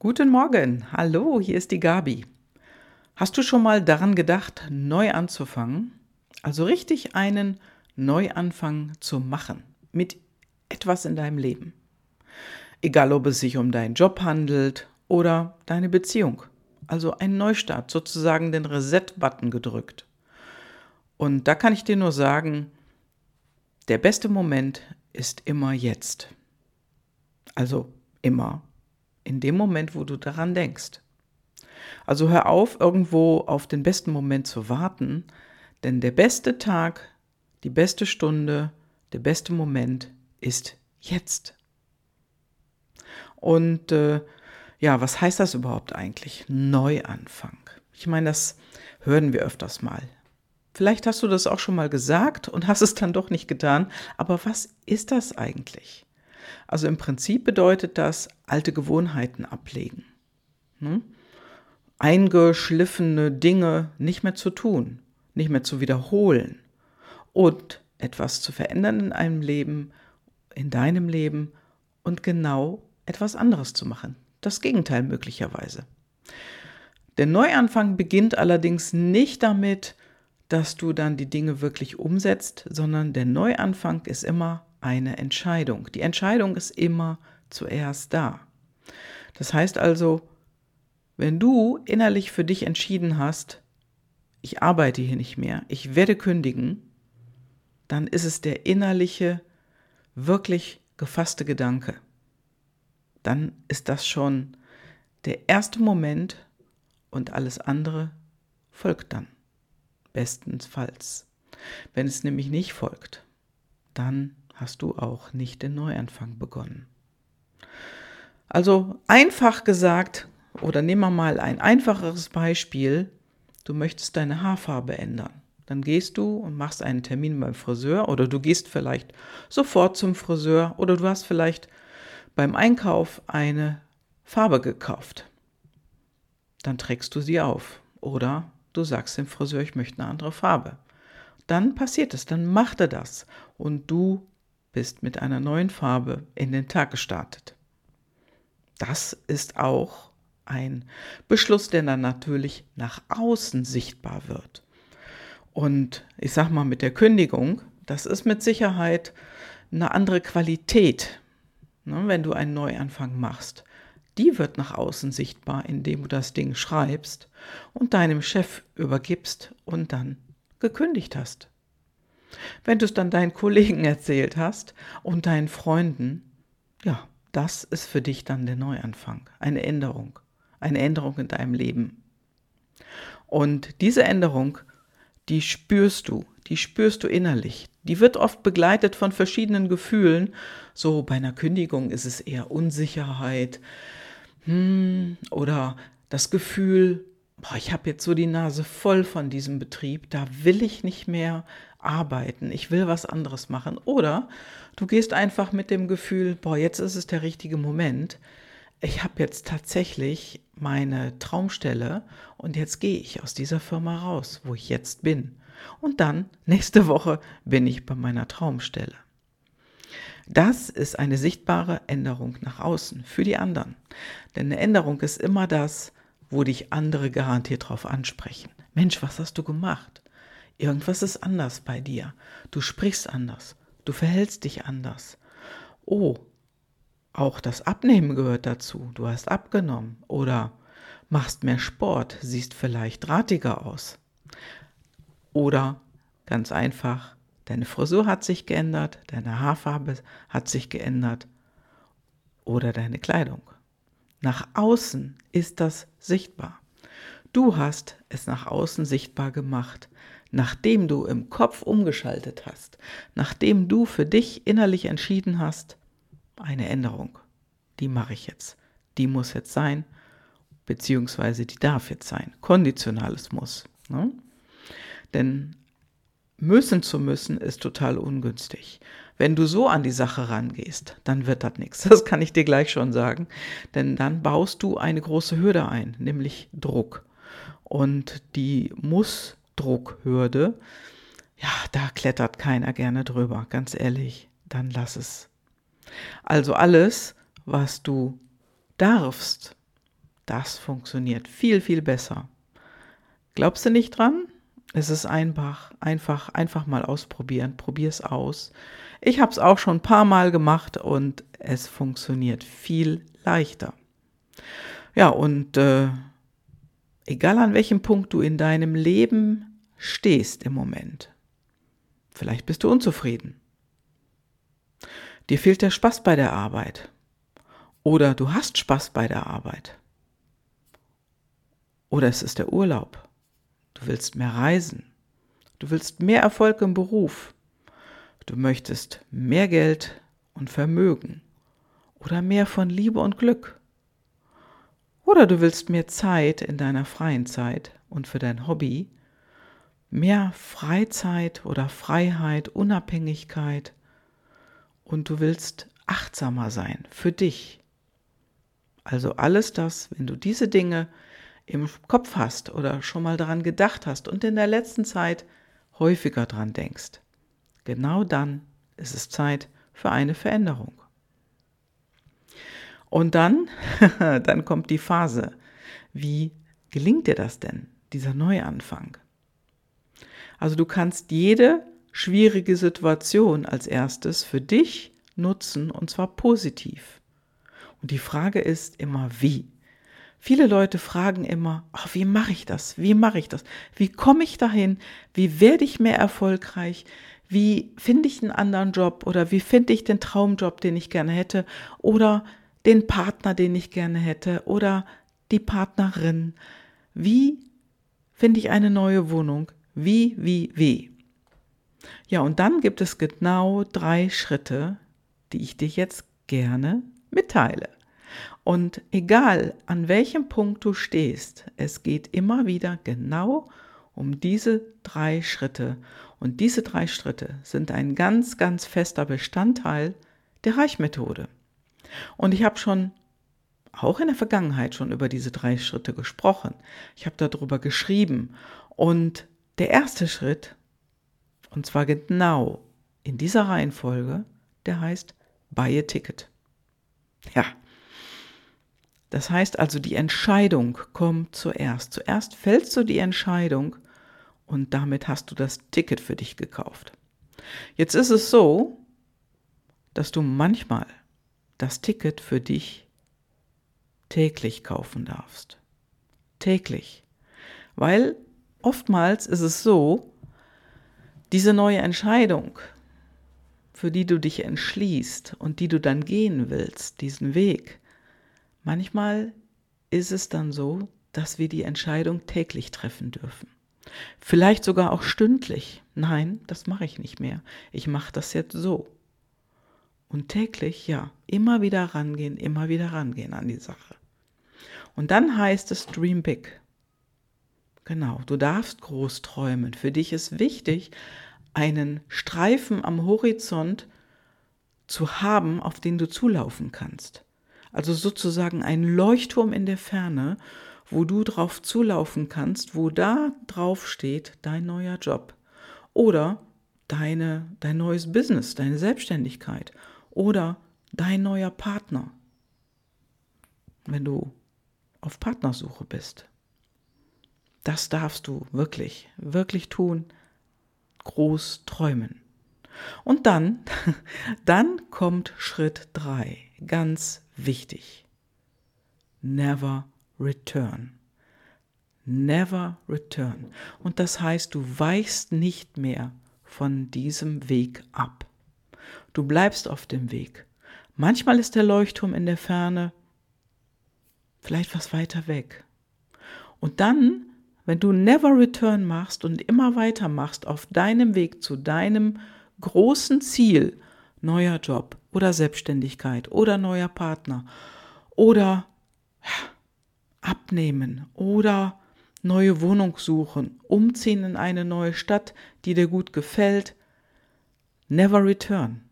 Guten Morgen, hallo, hier ist die Gabi. Hast du schon mal daran gedacht, neu anzufangen? Also richtig einen Neuanfang zu machen mit etwas in deinem Leben. Egal, ob es sich um deinen Job handelt oder deine Beziehung. Also ein Neustart, sozusagen den Reset-Button gedrückt. Und da kann ich dir nur sagen, der beste Moment ist immer jetzt. Also immer in dem Moment, wo du daran denkst. Also hör auf, irgendwo auf den besten Moment zu warten, denn der beste Tag, die beste Stunde, der beste Moment ist jetzt. Und äh, ja, was heißt das überhaupt eigentlich? Neuanfang. Ich meine, das hören wir öfters mal. Vielleicht hast du das auch schon mal gesagt und hast es dann doch nicht getan, aber was ist das eigentlich? Also im Prinzip bedeutet das alte Gewohnheiten ablegen. Hm? Eingeschliffene Dinge nicht mehr zu tun, nicht mehr zu wiederholen und etwas zu verändern in einem Leben, in deinem Leben und genau etwas anderes zu machen. Das Gegenteil möglicherweise. Der Neuanfang beginnt allerdings nicht damit, dass du dann die Dinge wirklich umsetzt, sondern der Neuanfang ist immer eine Entscheidung. Die Entscheidung ist immer zuerst da. Das heißt also, wenn du innerlich für dich entschieden hast, ich arbeite hier nicht mehr, ich werde kündigen, dann ist es der innerliche, wirklich gefasste Gedanke. Dann ist das schon der erste Moment und alles andere folgt dann. Bestenfalls. Wenn es nämlich nicht folgt, dann hast du auch nicht den Neuanfang begonnen. Also einfach gesagt, oder nehmen wir mal ein einfacheres Beispiel, du möchtest deine Haarfarbe ändern. Dann gehst du und machst einen Termin beim Friseur oder du gehst vielleicht sofort zum Friseur oder du hast vielleicht beim Einkauf eine Farbe gekauft. Dann trägst du sie auf oder du sagst dem Friseur, ich möchte eine andere Farbe. Dann passiert es, dann macht er das und du bist mit einer neuen Farbe in den Tag gestartet. Das ist auch ein Beschluss, der dann natürlich nach außen sichtbar wird. Und ich sag mal mit der Kündigung, das ist mit Sicherheit eine andere Qualität, ne, wenn du einen Neuanfang machst. Die wird nach außen sichtbar, indem du das Ding schreibst und deinem Chef übergibst und dann gekündigt hast. Wenn du es dann deinen Kollegen erzählt hast und deinen Freunden, ja, das ist für dich dann der Neuanfang, eine Änderung, eine Änderung in deinem Leben. Und diese Änderung, die spürst du, die spürst du innerlich. Die wird oft begleitet von verschiedenen Gefühlen. So bei einer Kündigung ist es eher Unsicherheit hm, oder das Gefühl, boah, ich habe jetzt so die Nase voll von diesem Betrieb, da will ich nicht mehr arbeiten, ich will was anderes machen. Oder du gehst einfach mit dem Gefühl, boah, jetzt ist es der richtige Moment. Ich habe jetzt tatsächlich meine Traumstelle und jetzt gehe ich aus dieser Firma raus, wo ich jetzt bin. Und dann, nächste Woche, bin ich bei meiner Traumstelle. Das ist eine sichtbare Änderung nach außen für die anderen. Denn eine Änderung ist immer das, wo dich andere garantiert darauf ansprechen. Mensch, was hast du gemacht? Irgendwas ist anders bei dir. Du sprichst anders. Du verhältst dich anders. Oh, auch das Abnehmen gehört dazu. Du hast abgenommen oder machst mehr Sport, siehst vielleicht drahtiger aus. Oder ganz einfach, deine Frisur hat sich geändert, deine Haarfarbe hat sich geändert oder deine Kleidung. Nach außen ist das sichtbar. Du hast es nach außen sichtbar gemacht, nachdem du im Kopf umgeschaltet hast, nachdem du für dich innerlich entschieden hast, eine Änderung, die mache ich jetzt, die muss jetzt sein, beziehungsweise die darf jetzt sein. Konditionales muss. Ne? Denn müssen zu müssen ist total ungünstig. Wenn du so an die Sache rangehst, dann wird das nichts. Das kann ich dir gleich schon sagen. Denn dann baust du eine große Hürde ein, nämlich Druck. Und die muss Druckhürde, ja, da klettert keiner gerne drüber, ganz ehrlich, dann lass es. Also alles, was du darfst, Das funktioniert viel, viel besser. Glaubst du nicht dran? Es ist einfach, einfach, einfach mal ausprobieren. Probier es aus. Ich habe es auch schon ein paar Mal gemacht und es funktioniert viel leichter. Ja, und äh, egal an welchem Punkt du in deinem Leben stehst im Moment, vielleicht bist du unzufrieden. Dir fehlt der Spaß bei der Arbeit. Oder du hast Spaß bei der Arbeit. Oder es ist der Urlaub. Du willst mehr reisen. Du willst mehr Erfolg im Beruf. Du möchtest mehr Geld und Vermögen. Oder mehr von Liebe und Glück. Oder du willst mehr Zeit in deiner freien Zeit und für dein Hobby. Mehr Freizeit oder Freiheit, Unabhängigkeit. Und du willst achtsamer sein für dich. Also alles das, wenn du diese Dinge im Kopf hast oder schon mal daran gedacht hast und in der letzten Zeit häufiger dran denkst, genau dann ist es Zeit für eine Veränderung. Und dann, dann kommt die Phase. Wie gelingt dir das denn, dieser Neuanfang? Also du kannst jede schwierige Situation als erstes für dich nutzen und zwar positiv. Und die Frage ist immer, wie? Viele Leute fragen immer, oh, wie mache ich das? Wie mache ich das? Wie komme ich dahin? Wie werde ich mehr erfolgreich? Wie finde ich einen anderen Job oder wie finde ich den Traumjob, den ich gerne hätte oder den Partner, den ich gerne hätte oder die Partnerin? Wie finde ich eine neue Wohnung? Wie, wie, wie? Ja, und dann gibt es genau drei Schritte, die ich dir jetzt gerne mitteile. Und egal an welchem Punkt du stehst, es geht immer wieder genau um diese drei Schritte. Und diese drei Schritte sind ein ganz, ganz fester Bestandteil der Reichmethode. Und ich habe schon auch in der Vergangenheit schon über diese drei Schritte gesprochen. Ich habe darüber geschrieben. Und der erste Schritt, und zwar genau in dieser Reihenfolge, der heißt Buy a Ticket. Ja, das heißt also, die Entscheidung kommt zuerst. Zuerst fällst du die Entscheidung und damit hast du das Ticket für dich gekauft. Jetzt ist es so, dass du manchmal das Ticket für dich täglich kaufen darfst. Täglich. Weil oftmals ist es so, diese neue Entscheidung, für die du dich entschließt und die du dann gehen willst, diesen Weg, Manchmal ist es dann so, dass wir die Entscheidung täglich treffen dürfen. Vielleicht sogar auch stündlich. Nein, das mache ich nicht mehr. Ich mache das jetzt so. Und täglich, ja, immer wieder rangehen, immer wieder rangehen an die Sache. Und dann heißt es Dream Big. Genau, du darfst groß träumen. Für dich ist wichtig, einen Streifen am Horizont zu haben, auf den du zulaufen kannst. Also sozusagen ein Leuchtturm in der Ferne, wo du drauf zulaufen kannst, wo da drauf steht dein neuer Job oder deine, dein neues Business, deine Selbstständigkeit oder dein neuer Partner, wenn du auf Partnersuche bist. Das darfst du wirklich, wirklich tun, groß träumen. Und dann, dann kommt Schritt drei, ganz wichtig. Never return. Never return. Und das heißt, du weichst nicht mehr von diesem Weg ab. Du bleibst auf dem Weg. Manchmal ist der Leuchtturm in der Ferne, vielleicht was weiter weg. Und dann, wenn du Never Return machst und immer weiter machst auf deinem Weg zu deinem großen Ziel, neuer Job oder Selbstständigkeit oder neuer Partner oder abnehmen oder neue Wohnung suchen, umziehen in eine neue Stadt, die dir gut gefällt. Never return.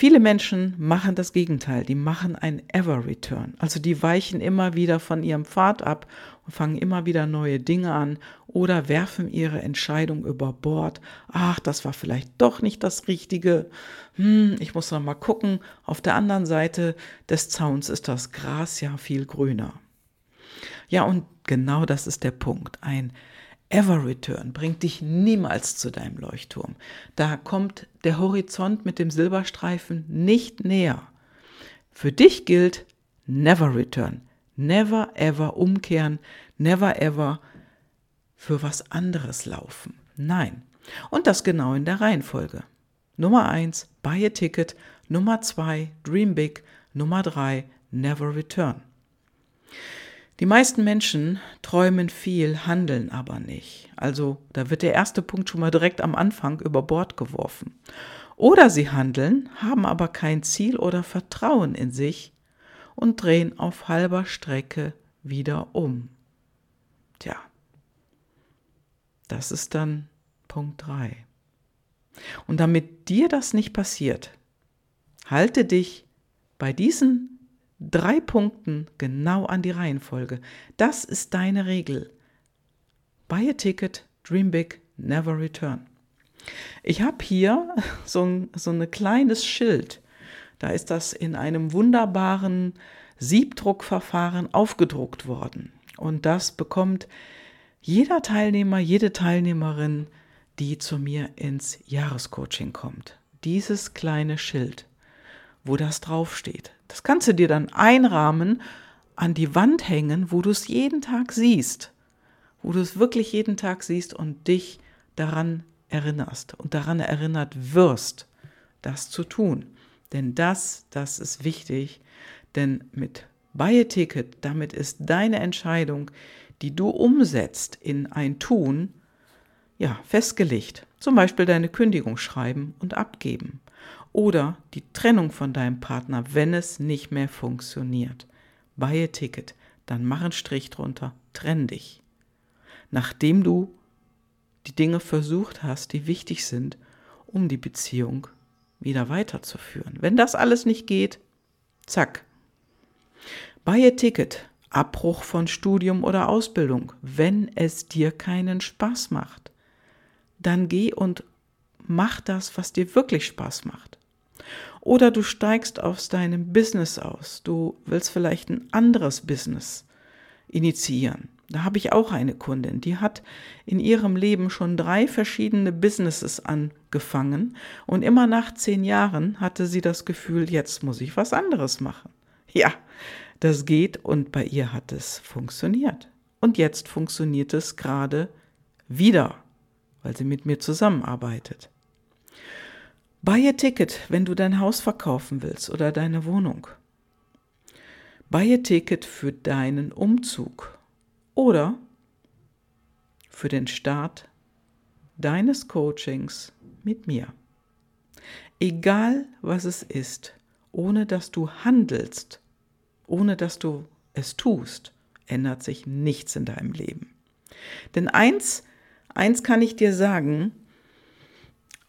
Viele Menschen machen das Gegenteil, die machen ein Ever Return. Also die weichen immer wieder von ihrem Pfad ab und fangen immer wieder neue Dinge an oder werfen ihre Entscheidung über Bord. Ach, das war vielleicht doch nicht das Richtige. Hm, ich muss noch mal gucken. Auf der anderen Seite des Zauns ist das Gras ja viel grüner. Ja, und genau das ist der Punkt. Ein Ever Return bringt dich niemals zu deinem Leuchtturm. Da kommt der Horizont mit dem Silberstreifen nicht näher. Für dich gilt Never Return. Never ever umkehren. Never ever für was anderes laufen. Nein. Und das genau in der Reihenfolge. Nummer eins buy a ticket. Nummer zwei dream big. Nummer drei never return. Die meisten Menschen träumen viel, handeln aber nicht. Also da wird der erste Punkt schon mal direkt am Anfang über Bord geworfen. Oder sie handeln, haben aber kein Ziel oder Vertrauen in sich und drehen auf halber Strecke wieder um. Tja, das ist dann Punkt 3. Und damit dir das nicht passiert, halte dich bei diesen drei Punkten genau an die Reihenfolge. Das ist deine Regel. Buy a ticket, dream big, never return. Ich habe hier so ein, so ein kleines Schild. Da ist das in einem wunderbaren Siebdruckverfahren aufgedruckt worden. Und das bekommt jeder Teilnehmer, jede Teilnehmerin, die zu mir ins Jahrescoaching kommt. Dieses kleine Schild, wo das draufsteht. Das kannst du dir dann einrahmen, an die Wand hängen, wo du es jeden Tag siehst, wo du es wirklich jeden Tag siehst und dich daran erinnerst und daran erinnert wirst, das zu tun. Denn das, das ist wichtig, denn mit Buy a Ticket, damit ist deine Entscheidung, die du umsetzt in ein Tun, ja, festgelegt. Zum Beispiel deine Kündigung schreiben und abgeben oder die Trennung von deinem Partner, wenn es nicht mehr funktioniert. Buy a Ticket, dann mach einen Strich drunter, trenn dich. Nachdem du die Dinge versucht hast, die wichtig sind, um die Beziehung wieder weiterzuführen. Wenn das alles nicht geht, zack. Buy a Ticket, Abbruch von Studium oder Ausbildung, wenn es dir keinen Spaß macht. Dann geh und mach das, was dir wirklich Spaß macht. Oder du steigst aus deinem Business aus. Du willst vielleicht ein anderes Business initiieren. Da habe ich auch eine Kundin, die hat in ihrem Leben schon drei verschiedene Businesses angefangen und immer nach zehn Jahren hatte sie das Gefühl, jetzt muss ich was anderes machen. Ja, das geht und bei ihr hat es funktioniert. Und jetzt funktioniert es gerade wieder, weil sie mit mir zusammenarbeitet. Buy a Ticket, wenn du dein Haus verkaufen willst oder deine Wohnung. Buy a Ticket für deinen Umzug oder für den Start deines Coachings mit mir. Egal was es ist, ohne dass du handelst, ohne dass du es tust, ändert sich nichts in deinem Leben. Denn eins, eins kann ich dir sagen,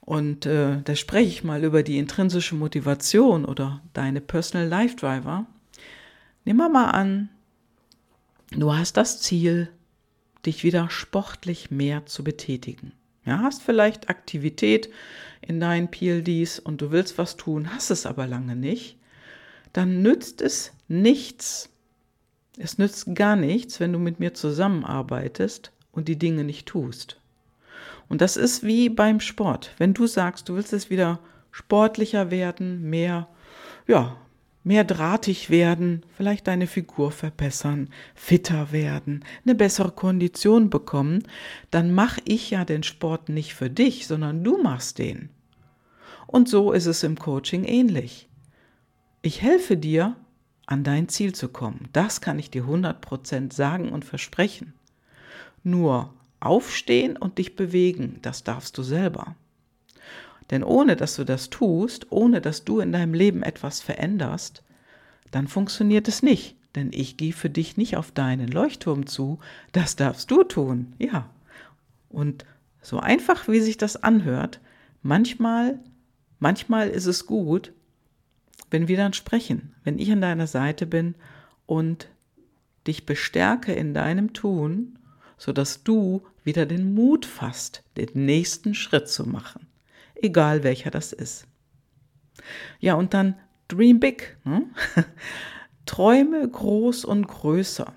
und äh, da spreche ich mal über die intrinsische Motivation oder deine Personal Life Driver. Nimm mal an, du hast das Ziel, dich wieder sportlich mehr zu betätigen. Ja, hast vielleicht Aktivität in deinen PLDs und du willst was tun, hast es aber lange nicht, dann nützt es nichts. Es nützt gar nichts, wenn du mit mir zusammenarbeitest und die Dinge nicht tust. Und das ist wie beim Sport. Wenn du sagst, du willst es wieder sportlicher werden, mehr, ja, mehr drahtig werden, vielleicht deine Figur verbessern, fitter werden, eine bessere Kondition bekommen, dann mache ich ja den Sport nicht für dich, sondern du machst den. Und so ist es im Coaching ähnlich. Ich helfe dir, an dein Ziel zu kommen. Das kann ich dir 100% sagen und versprechen. Nur Aufstehen und dich bewegen, das darfst du selber. Denn ohne dass du das tust, ohne dass du in deinem Leben etwas veränderst, dann funktioniert es nicht. Denn ich gehe für dich nicht auf deinen Leuchtturm zu, das darfst du tun, ja. Und so einfach, wie sich das anhört, manchmal, manchmal ist es gut, wenn wir dann sprechen, wenn ich an deiner Seite bin und dich bestärke in deinem Tun, sodass du wieder den Mut fasst, den nächsten Schritt zu machen, egal welcher das ist. Ja, und dann Dream Big. Ne? Träume groß und größer.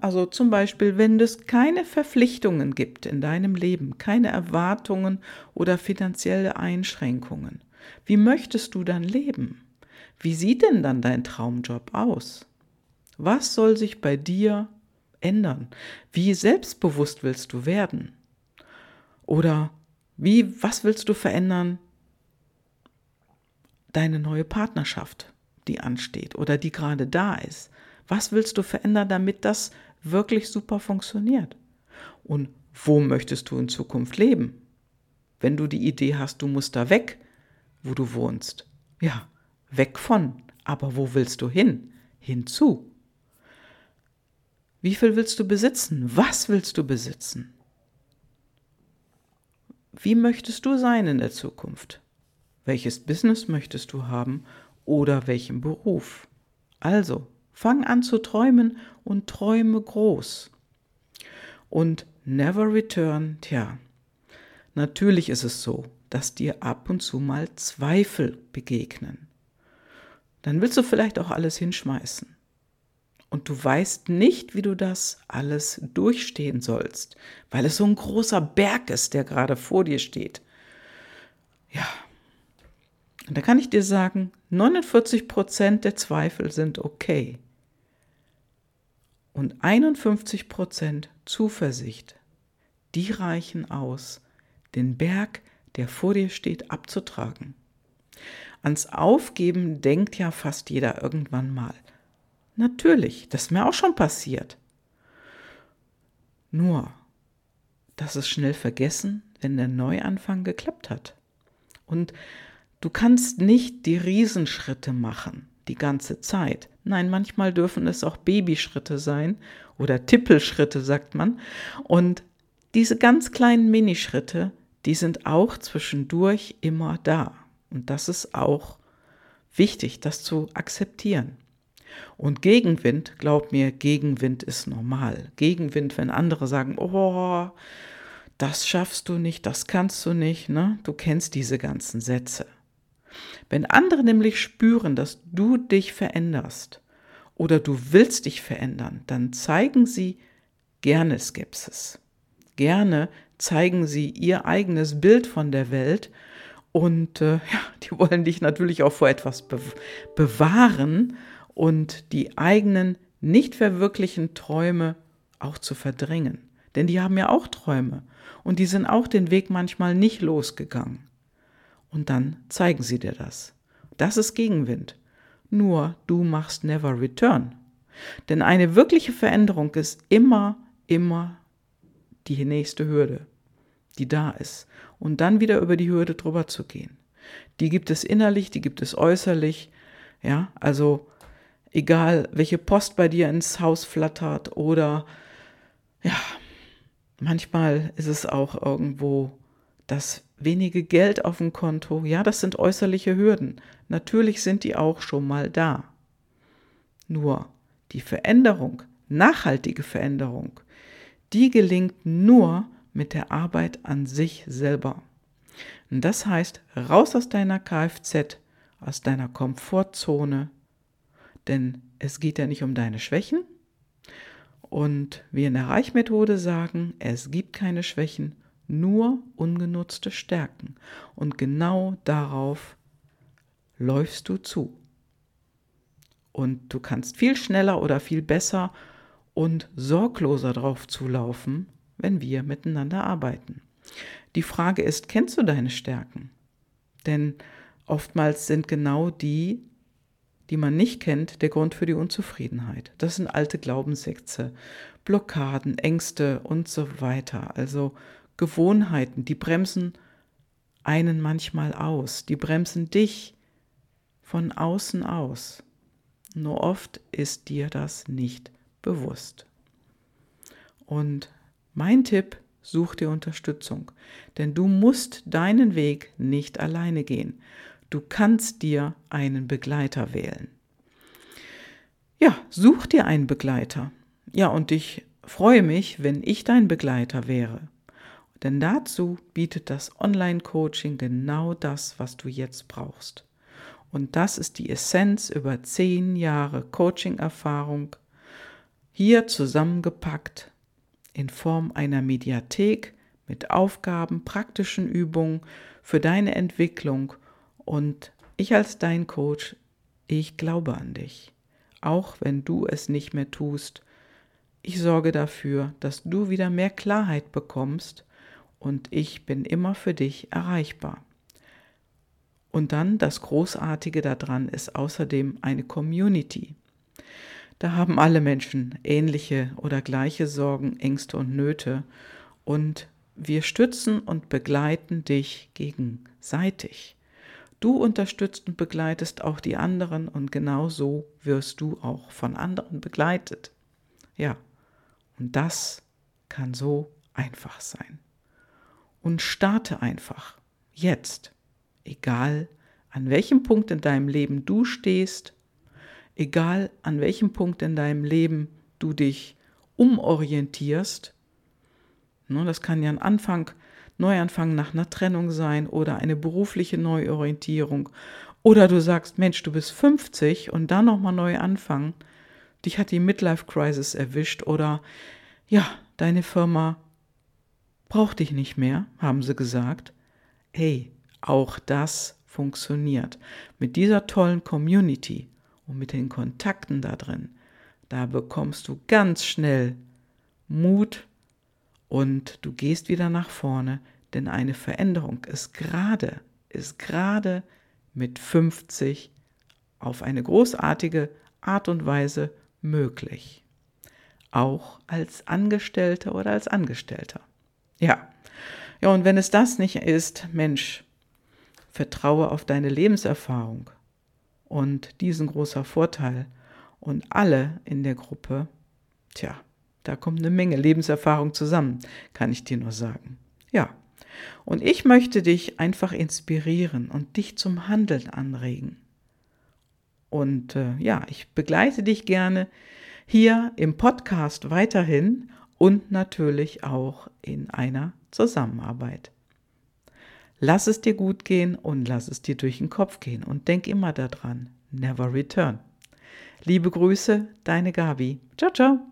Also zum Beispiel, wenn es keine Verpflichtungen gibt in deinem Leben, keine Erwartungen oder finanzielle Einschränkungen, wie möchtest du dann leben? Wie sieht denn dann dein Traumjob aus? Was soll sich bei dir ändern? Wie selbstbewusst willst du werden? Oder wie, was willst du verändern? Deine neue Partnerschaft, die ansteht oder die gerade da ist. Was willst du verändern, damit das wirklich super funktioniert? Und wo möchtest du in Zukunft leben? Wenn du die Idee hast, du musst da weg, wo du wohnst. Ja, weg von. Aber wo willst du hin? Hinzu. Wie viel willst du besitzen? Was willst du besitzen? Wie möchtest du sein in der Zukunft? Welches Business möchtest du haben oder welchen Beruf? Also, fang an zu träumen und träume groß. Und never return, tja, natürlich ist es so, dass dir ab und zu mal Zweifel begegnen. Dann willst du vielleicht auch alles hinschmeißen und du weißt nicht, wie du das alles durchstehen sollst, weil es so ein großer Berg ist, der gerade vor dir steht. Ja, und da kann ich dir sagen, 49 Prozent der Zweifel sind okay und 51 Prozent Zuversicht, die reichen aus, den Berg, der vor dir steht, abzutragen. Ans Aufgeben denkt ja fast jeder irgendwann mal. Natürlich, das ist mir auch schon passiert. Nur, das ist schnell vergessen, wenn der Neuanfang geklappt hat. Und du kannst nicht die Riesenschritte machen, die ganze Zeit. Nein, manchmal dürfen es auch Babyschritte sein oder Tippelschritte, sagt man. Und diese ganz kleinen Minischritte, die sind auch zwischendurch immer da. Und das ist auch wichtig, das zu akzeptieren. Und Gegenwind, glaub mir, Gegenwind ist normal. Gegenwind, wenn andere sagen, oh, das schaffst du nicht, das kannst du nicht, ne? Du kennst diese ganzen Sätze. Wenn andere nämlich spüren, dass du dich veränderst oder du willst dich verändern, dann zeigen sie gerne Skepsis. Gerne zeigen sie ihr eigenes Bild von der Welt und äh, ja, die wollen dich natürlich auch vor etwas be bewahren und die eigenen nicht verwirklichen Träume auch zu verdrängen. Denn die haben ja auch Träume und die sind auch den Weg manchmal nicht losgegangen. Und dann zeigen sie dir das. Das ist Gegenwind. Nur du machst never return. Denn eine wirkliche Veränderung ist immer, immer die nächste Hürde, die da ist. Und dann wieder über die Hürde drüber zu gehen. Die gibt es innerlich, die gibt es äußerlich. Ja, also egal welche Post bei dir ins Haus flattert oder ja, manchmal ist es auch irgendwo das wenige Geld auf dem Konto. Ja, das sind äußerliche Hürden. Natürlich sind die auch schon mal da. Nur die Veränderung, nachhaltige Veränderung, die gelingt nur mit der Arbeit an sich selber. Und das heißt, raus aus deiner Kfz, aus deiner Komfortzone, denn es geht ja nicht um deine Schwächen. Und wir in der Reichmethode sagen, es gibt keine Schwächen, nur ungenutzte Stärken. Und genau darauf läufst du zu. Und du kannst viel schneller oder viel besser und sorgloser drauf zulaufen, wenn wir miteinander arbeiten. Die Frage ist, kennst du deine Stärken? Denn oftmals sind genau die die man nicht kennt, der Grund für die Unzufriedenheit. Das sind alte Glaubenssätze, Blockaden, Ängste und so weiter. Also Gewohnheiten, die bremsen einen manchmal aus, die bremsen dich von außen aus. Nur oft ist dir das nicht bewusst. Und mein Tipp, such dir Unterstützung, denn du musst deinen Weg nicht alleine gehen. Du kannst dir einen Begleiter wählen. Ja, such dir einen Begleiter. Ja, und ich freue mich, wenn ich dein Begleiter wäre. Denn dazu bietet das Online-Coaching genau das, was du jetzt brauchst. Und das ist die Essenz über zehn Jahre Coaching-Erfahrung, hier zusammengepackt in Form einer Mediathek mit Aufgaben, praktischen Übungen für deine Entwicklung. Und ich als dein Coach, ich glaube an dich. Auch wenn du es nicht mehr tust, ich sorge dafür, dass du wieder mehr Klarheit bekommst und ich bin immer für dich erreichbar. Und dann das Großartige daran ist außerdem eine Community. Da haben alle Menschen ähnliche oder gleiche Sorgen, Ängste und Nöte und wir stützen und begleiten dich gegenseitig. Du unterstützt und begleitest auch die anderen und genauso wirst du auch von anderen begleitet. Ja, und das kann so einfach sein. Und starte einfach, jetzt, egal an welchem Punkt in deinem Leben du stehst, egal an welchem Punkt in deinem Leben du dich umorientierst. Ne, das kann ja ein Anfang, Neuanfang nach einer Trennung sein oder eine berufliche Neuorientierung. Oder du sagst, Mensch, du bist 50 und dann nochmal neu anfangen dich hat die Midlife Crisis erwischt oder ja, deine Firma braucht dich nicht mehr, haben sie gesagt. Hey, auch das funktioniert. Mit dieser tollen Community und mit den Kontakten da drin, da bekommst du ganz schnell Mut und du gehst wieder nach vorne, denn eine Veränderung ist gerade, ist gerade mit 50 auf eine großartige Art und Weise möglich. Auch als Angestellter oder als Angestellter. Ja. Ja, und wenn es das nicht ist, Mensch, vertraue auf deine Lebenserfahrung und diesen großer Vorteil und alle in der Gruppe, tja, da kommt eine Menge Lebenserfahrung zusammen, kann ich dir nur sagen. Ja. Und ich möchte dich einfach inspirieren und dich zum Handeln anregen. Und äh, ja, ich begleite dich gerne hier im Podcast weiterhin und natürlich auch in einer Zusammenarbeit. Lass es dir gut gehen und lass es dir durch den Kopf gehen und denk immer daran, never return. Liebe Grüße, deine Gabi. Ciao, ciao.